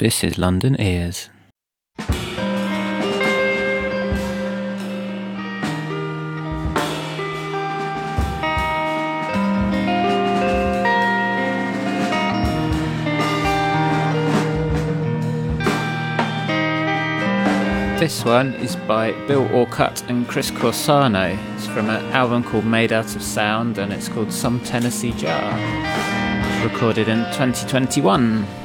This is London Ears. This one is by Bill Orcutt and Chris Corsano. It's from an album called Made Out of Sound and it's called Some Tennessee Jar. It's recorded in 2021.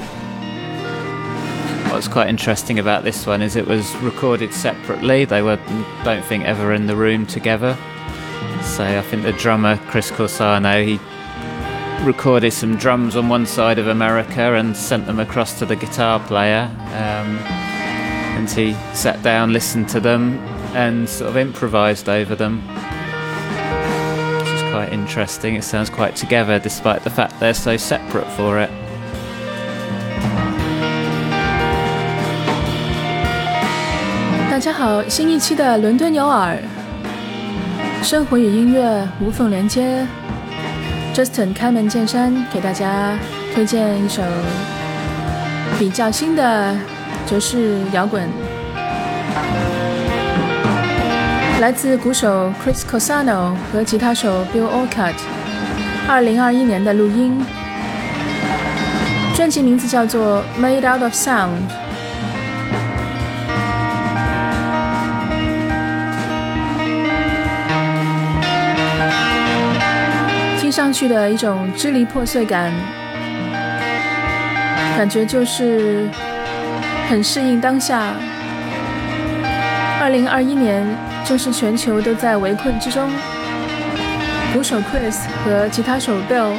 What's quite interesting about this one is it was recorded separately. They were, don't think, ever in the room together. So I think the drummer, Chris Corsano, he recorded some drums on one side of America and sent them across to the guitar player. Um, and he sat down, listened to them, and sort of improvised over them. Which is quite interesting. It sounds quite together despite the fact they're so separate for it. 大家好，新一期的伦敦牛耳，生活与音乐无缝连接。Justin 开门见山给大家推荐一首比较新的爵士摇滚，来自鼓手 Chris Cosano 和吉他手 Bill Orcutt，二零二一年的录音。专辑名字叫做《Made Out of Sound》。上去的一种支离破碎感，感觉就是很适应当下。二零二一年正是全球都在围困之中，鼓手 Chris 和吉他手 Bill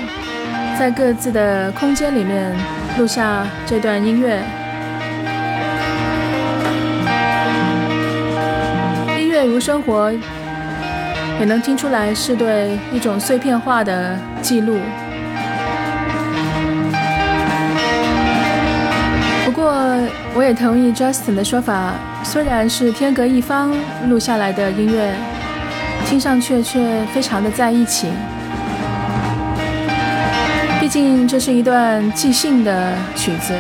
在各自的空间里面录下这段音乐。音乐如生活。也能听出来是对一种碎片化的记录。不过，我也同意 Justin 的说法，虽然是天隔一方录下来的音乐，听上去却非常的在一起。毕竟这是一段即兴的曲子，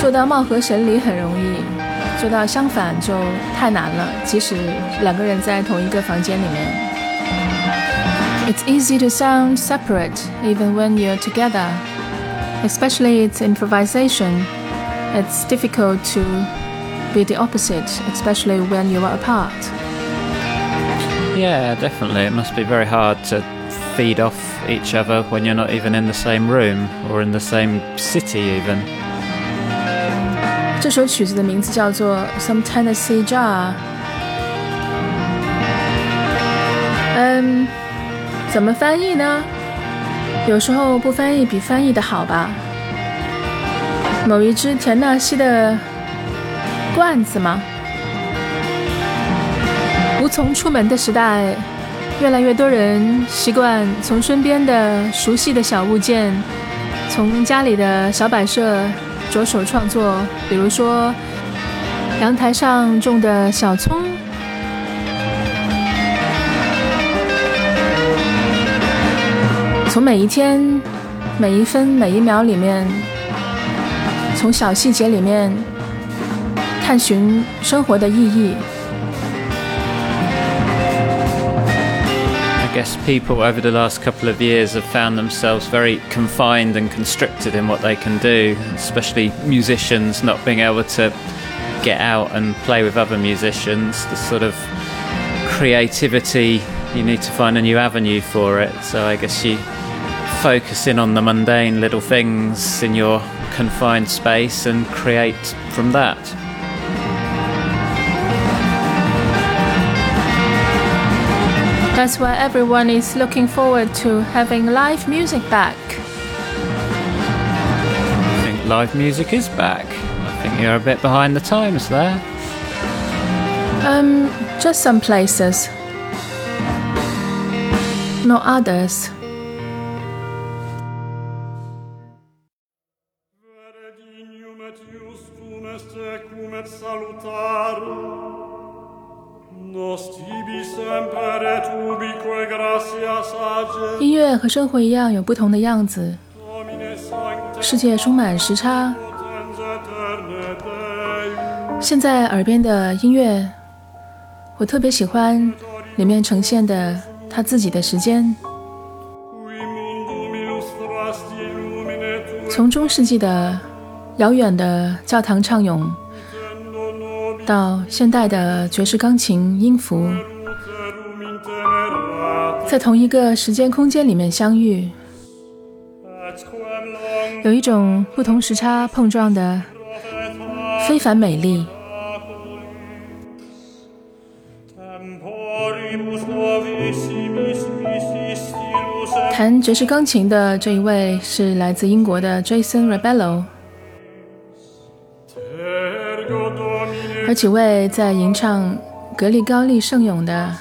做到貌合神离很容易。做到相反就太难了，即使两个人在同一个房间里面。It's easy to sound separate even when you're together, especially its improvisation. It's difficult to be the opposite, especially when you are apart. Yeah, definitely. It must be very hard to feed off each other when you're not even in the same room or in the same city, even. 这首曲子的名字叫做《Some Tennessee Jar》。嗯，怎么翻译呢？有时候不翻译比翻译的好吧。某一只田纳西的罐子吗？无从出门的时代，越来越多人习惯从身边的熟悉的小物件，从家里的小摆设。着手创作，比如说阳台上种的小葱，从每一天、每一分、每一秒里面，从小细节里面探寻生活的意义。I guess people over the last couple of years have found themselves very confined and constricted in what they can do, especially musicians not being able to get out and play with other musicians. The sort of creativity, you need to find a new avenue for it. So I guess you focus in on the mundane little things in your confined space and create from that. That's why everyone is looking forward to having live music back. I think live music is back. I think you're a bit behind the times there. Um, just some places, not others. 和生活一样有不同的样子。世界充满时差。现在耳边的音乐，我特别喜欢里面呈现的他自己的时间，从中世纪的遥远的教堂唱咏，到现代的爵士钢琴音符，在同一个时间空间里面相遇，有一种不同时差碰撞的。非凡美丽。弹爵士钢琴的这一位是来自英国的 Jason Rebello，而几位在吟唱格里高利圣咏的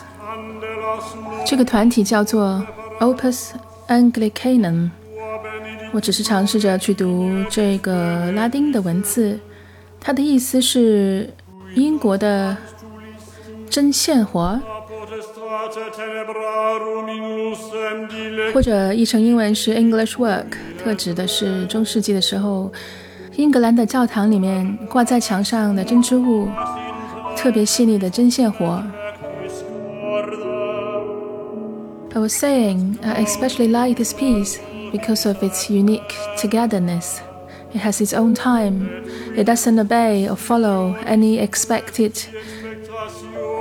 这个团体叫做 Opus Anglicanum。我只是尝试着去读这个拉丁的文字。它的意思是英国的针线活，或者译成英文是 English work，特指的是中世纪的时候，英格兰的教堂里面挂在墙上的针织物，特别细腻的针线活。I was saying I especially like this piece because of its unique togetherness. It has its own time. It doesn't obey or follow any expected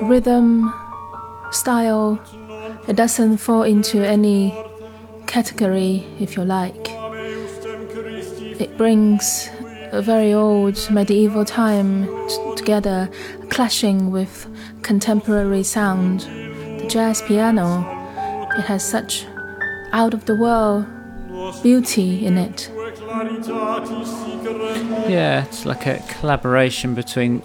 rhythm, style. It doesn't fall into any category, if you like. It brings a very old medieval time together, clashing with contemporary sound. The jazz piano, it has such out of the world beauty in it. Yeah, it's like a collaboration between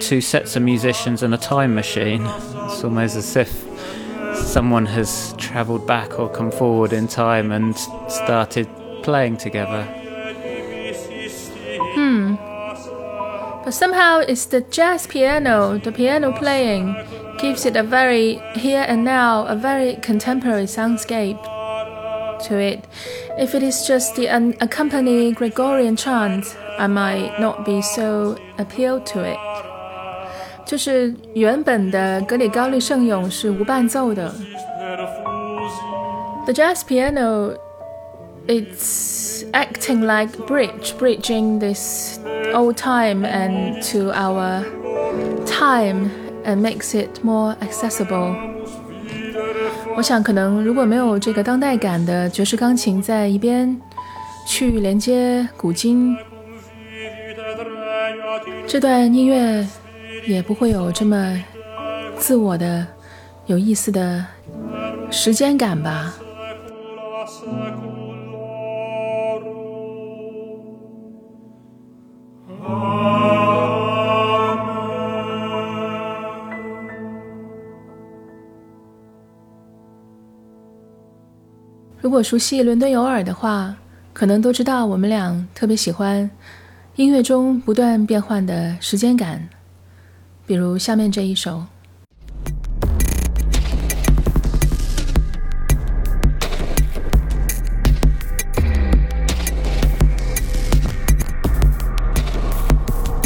two sets of musicians and a time machine. It's almost as if someone has travelled back or come forward in time and started playing together. Hmm. But somehow it's the jazz piano, the piano playing, gives it a very here and now, a very contemporary soundscape to it. If it is just the unaccompanied Gregorian chant, I might not be so appealed to it. 就是原本的格里高利圣咏是无伴奏的。The jazz piano, it's acting like bridge, bridging this old time and to our time And makes it more accessible. 我想，可能如果没有这个当代感的爵士钢琴在一边去连接古今，这段音乐也不会有这么自我的、有意思的时间感吧。如果熟悉伦敦有耳的话，可能都知道我们俩特别喜欢音乐中不断变换的时间感，比如下面这一首。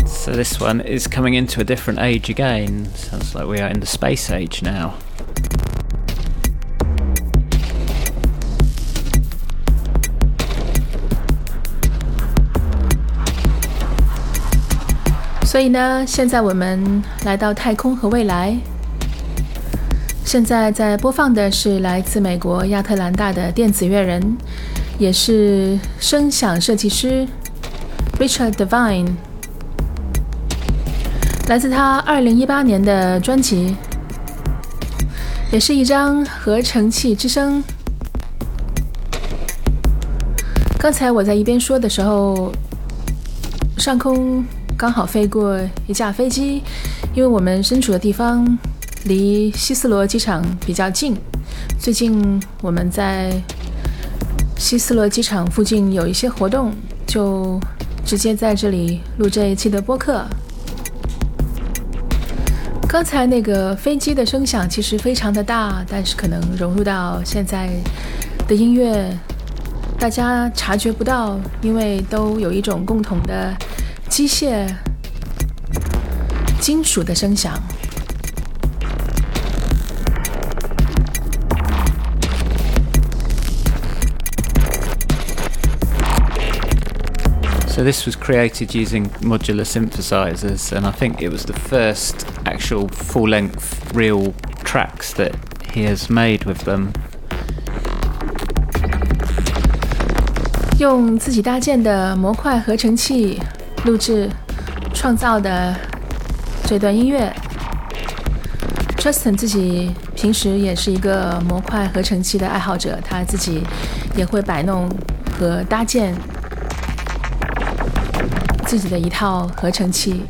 So this one is coming into a different age again. Sounds like we are in the space age now. 所以呢，现在我们来到太空和未来。现在在播放的是来自美国亚特兰大的电子乐人，也是声响设计师 Richard Devine，来自他2018年的专辑，也是一张合成器之声。刚才我在一边说的时候，上空。刚好飞过一架飞机，因为我们身处的地方离希斯罗机场比较近。最近我们在希斯罗机场附近有一些活动，就直接在这里录这一期的播客。刚才那个飞机的声响其实非常的大，但是可能融入到现在的音乐大家察觉不到，因为都有一种共同的机械、金属的声响。So this was created using modular synthesizers, and I think it was the first actual full-length real tracks that he has made with them. 用自己搭建的模块合成器 录制创造的这段音乐，Justin 自己平时也是一个模块合成器的爱好者，他自己也会摆弄和搭建自己的一套合成器。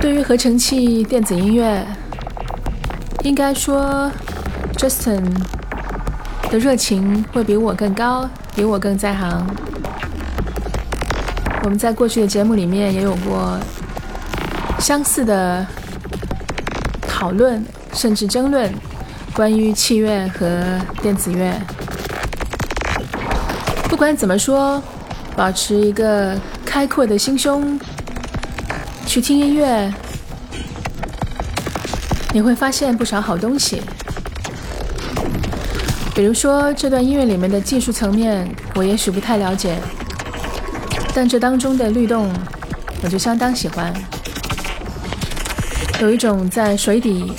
对于合成器电子音乐，应该说，Justin 的热情会比我更高，比我更在行。我们在过去的节目里面也有过相似的讨论，甚至争论，关于器乐和电子乐。不管怎么说。保持一个开阔的心胸去听音乐，你会发现不少好东西。比如说，这段音乐里面的技术层面，我也许不太了解，但这当中的律动，我就相当喜欢，有一种在水底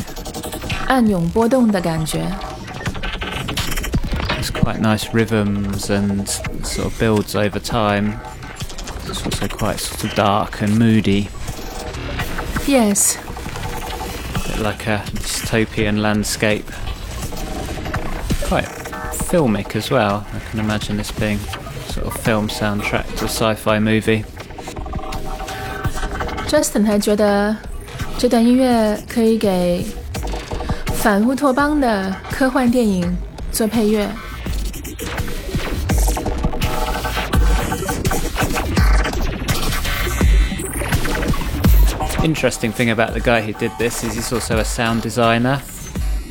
暗涌波动的感觉。It's quite nice rhythms and sort of builds over time. It's also quite sort of dark and moody. Yes. Bit like a dystopian landscape. Quite filmic as well. I can imagine this being sort of film soundtrack to a sci-fi movie. Justin 还觉得这段音乐可以给反乌托邦的科幻电影做配乐。interesting thing about the guy who did this is he's also a sound designer,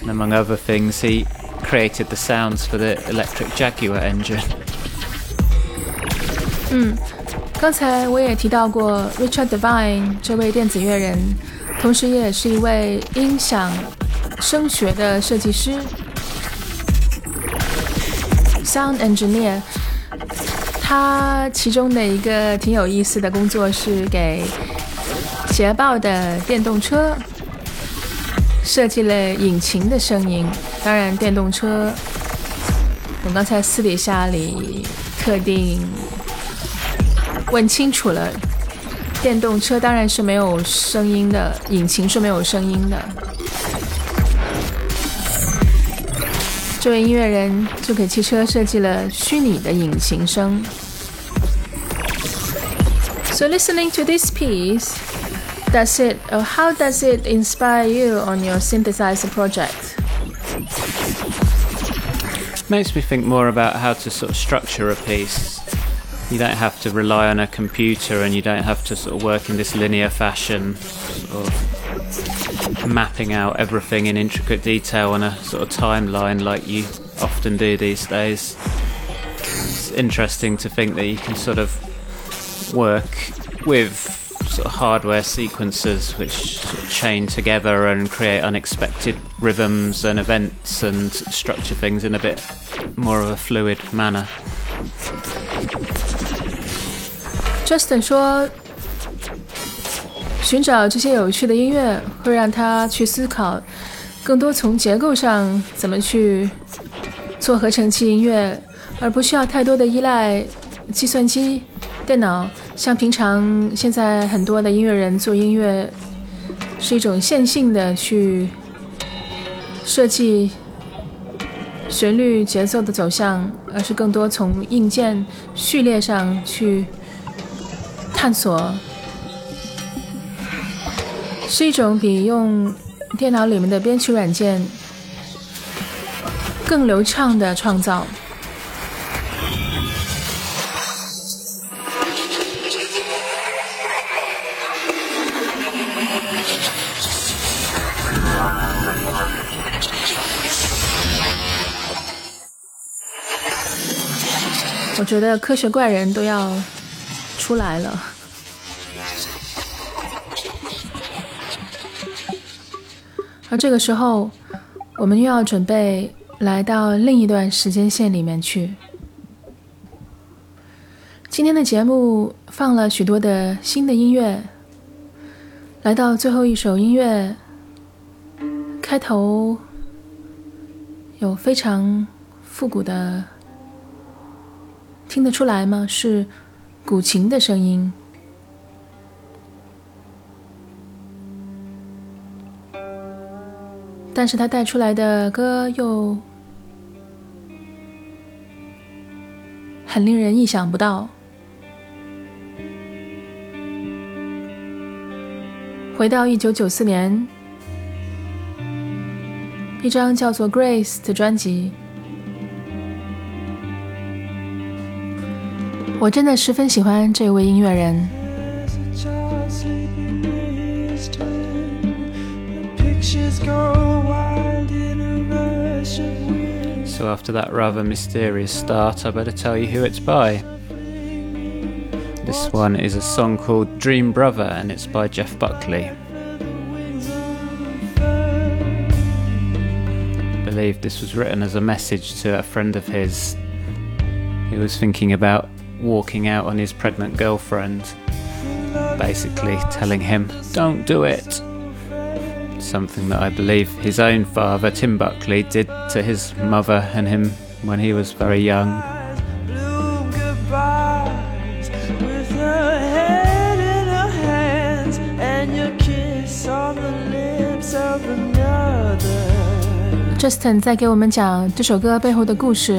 and among other things, he created the sounds for the electric Jaguar engine. 嗯，刚才我也提到过 Richard Devine 这位电子乐人，同时也是一位音响声学的设计师 （sound engineer）。他其中的一个挺有意思的工作是给捷豹的电动车设计了引擎的声音，当然电动车，我刚才私底下里特定问清楚了，电动车当然是没有声音的，引擎是没有声音的。这位音乐人就给汽车设计了虚拟的引擎声。So listening to this piece. does it or how does it inspire you on your synthesizer project? Makes me think more about how to sort of structure a piece. you don't have to rely on a computer and you don't have to sort of work in this linear fashion, of mapping out everything in intricate detail on a sort of timeline like you often do these days. It's interesting to think that you can sort of work with sort of hardware sequences which sort of chain together and create unexpected rhythms and events and structure things in a bit more of a fluid manner. Justin 说，寻找这些有趣的音乐会让他去思考更多从结构上怎么去做合成器音乐，而不需要太多的依赖计算机、电脑。像平常现在很多的音乐人做音乐，是一种线性的去设计旋律节奏的走向，而是更多从硬件序列上去探索，是一种比用电脑里面的编曲软件更流畅的创造。我觉得科学怪人都要出来了。而这个时候，我们又要准备来到另一段时间线里面去。今天的节目放了许多的新的音乐，来到最后一首音乐，开头有非常复古的。听得出来吗？是古琴的声音，但是它带出来的歌又很令人意想不到。回到一九九四年，一张叫做《Grace》的专辑。我真的十分喜欢这位音乐人。So after that rather mysterious start, I better tell you who it's by. This one is a song called Dream Brother and it's by Jeff Buckley. I believe this was written as a message to a friend of his He was thinking about walking out on his pregnant girlfriend, basically telling him, Don't do it. Something that I believe his own father, Tim Buckley, did to his mother and him when he was very young. Justin 在给我们讲这首歌背后的故事，《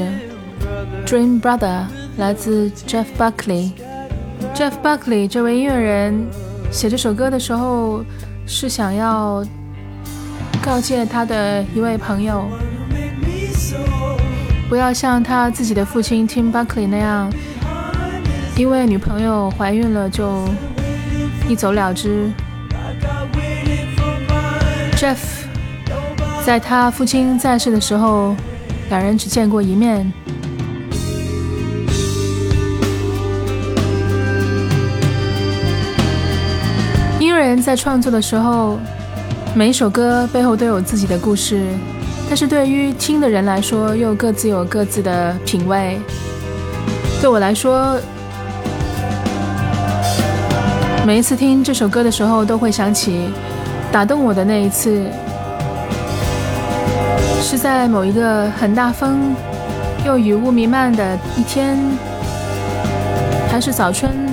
Dream Brother》。 来自 Jeff Buckley。Jeff Buckley 这位音乐人写这首歌的时候，是想要告诫他的一位朋友，不要像他自己的父亲 Tim Buckley 那样，因为女朋友怀孕了就一走了之。Jeff 在他父亲在世的时候，两人只见过一面。人在创作的时候，每一首歌背后都有自己的故事，但是对于听的人来说，又各自有各自的品味。对我来说，每一次听这首歌的时候，都会想起打动我的那一次，是在某一个很大风又雨雾弥漫的一天，还是早春？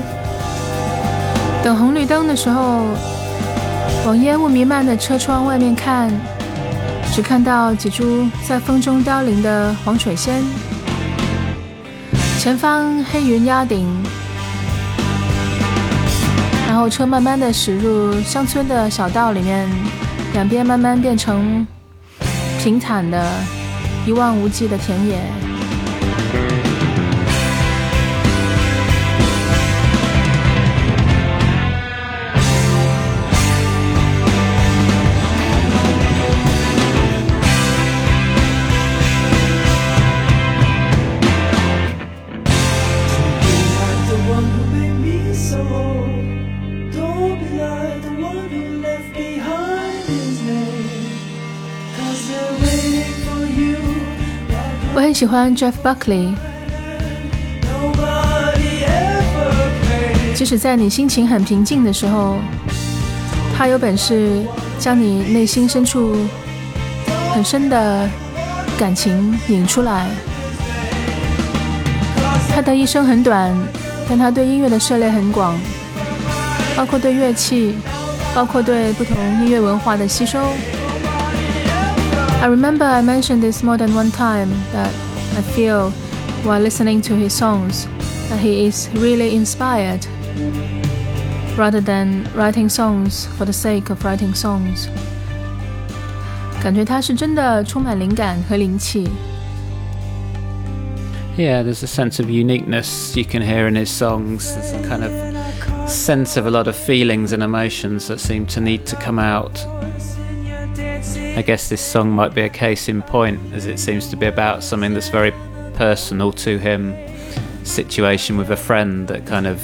等红绿灯的时候，往烟雾弥漫的车窗外面看，只看到几株在风中凋零的黄水仙。前方黑云压顶，然后车慢慢的驶入乡村的小道里面，两边慢慢变成平坦的一望无际的田野。喜欢 Jeff Buckley，即使在你心情很平静的时候，他有本事将你内心深处很深的感情引出来。他的一生很短，但他对音乐的涉猎很广，包括对乐器，包括对不同音乐文化的吸收。I remember I mentioned this more than one time that I feel while listening to his songs that he is really inspired rather than writing songs for the sake of writing songs. 感觉他是真的充满灵感和灵气。Yeah, there's a sense of uniqueness you can hear in his songs. There's a kind of sense of a lot of feelings and emotions that seem to need to come out I guess this song might be a case in point, as it seems to be about something that's very personal to him situation with a friend that kind of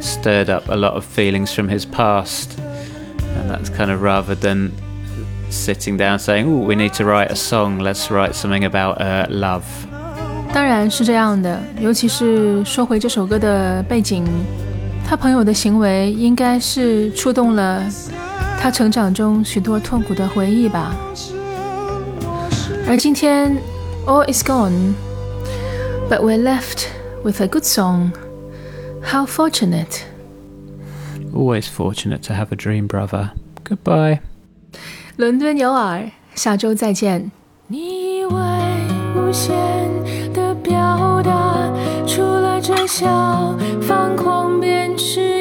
stirred up a lot of feelings from his past. And that's kind of rather than sitting down saying, oh, we need to write a song, let's write something about uh, love. 当然是这样的，尤其是说回这首歌的背景，他朋友的行为应该是触动了 他成长中许多痛苦的回忆吧。而今天，all is gone, but we're left with a good song. How fortunate! Always fortunate to have a dream brother. Goodbye. 伦敦有耳，下周再见。你以为无限的表达，除了这小方框便是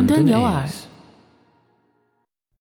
伦敦牛耳。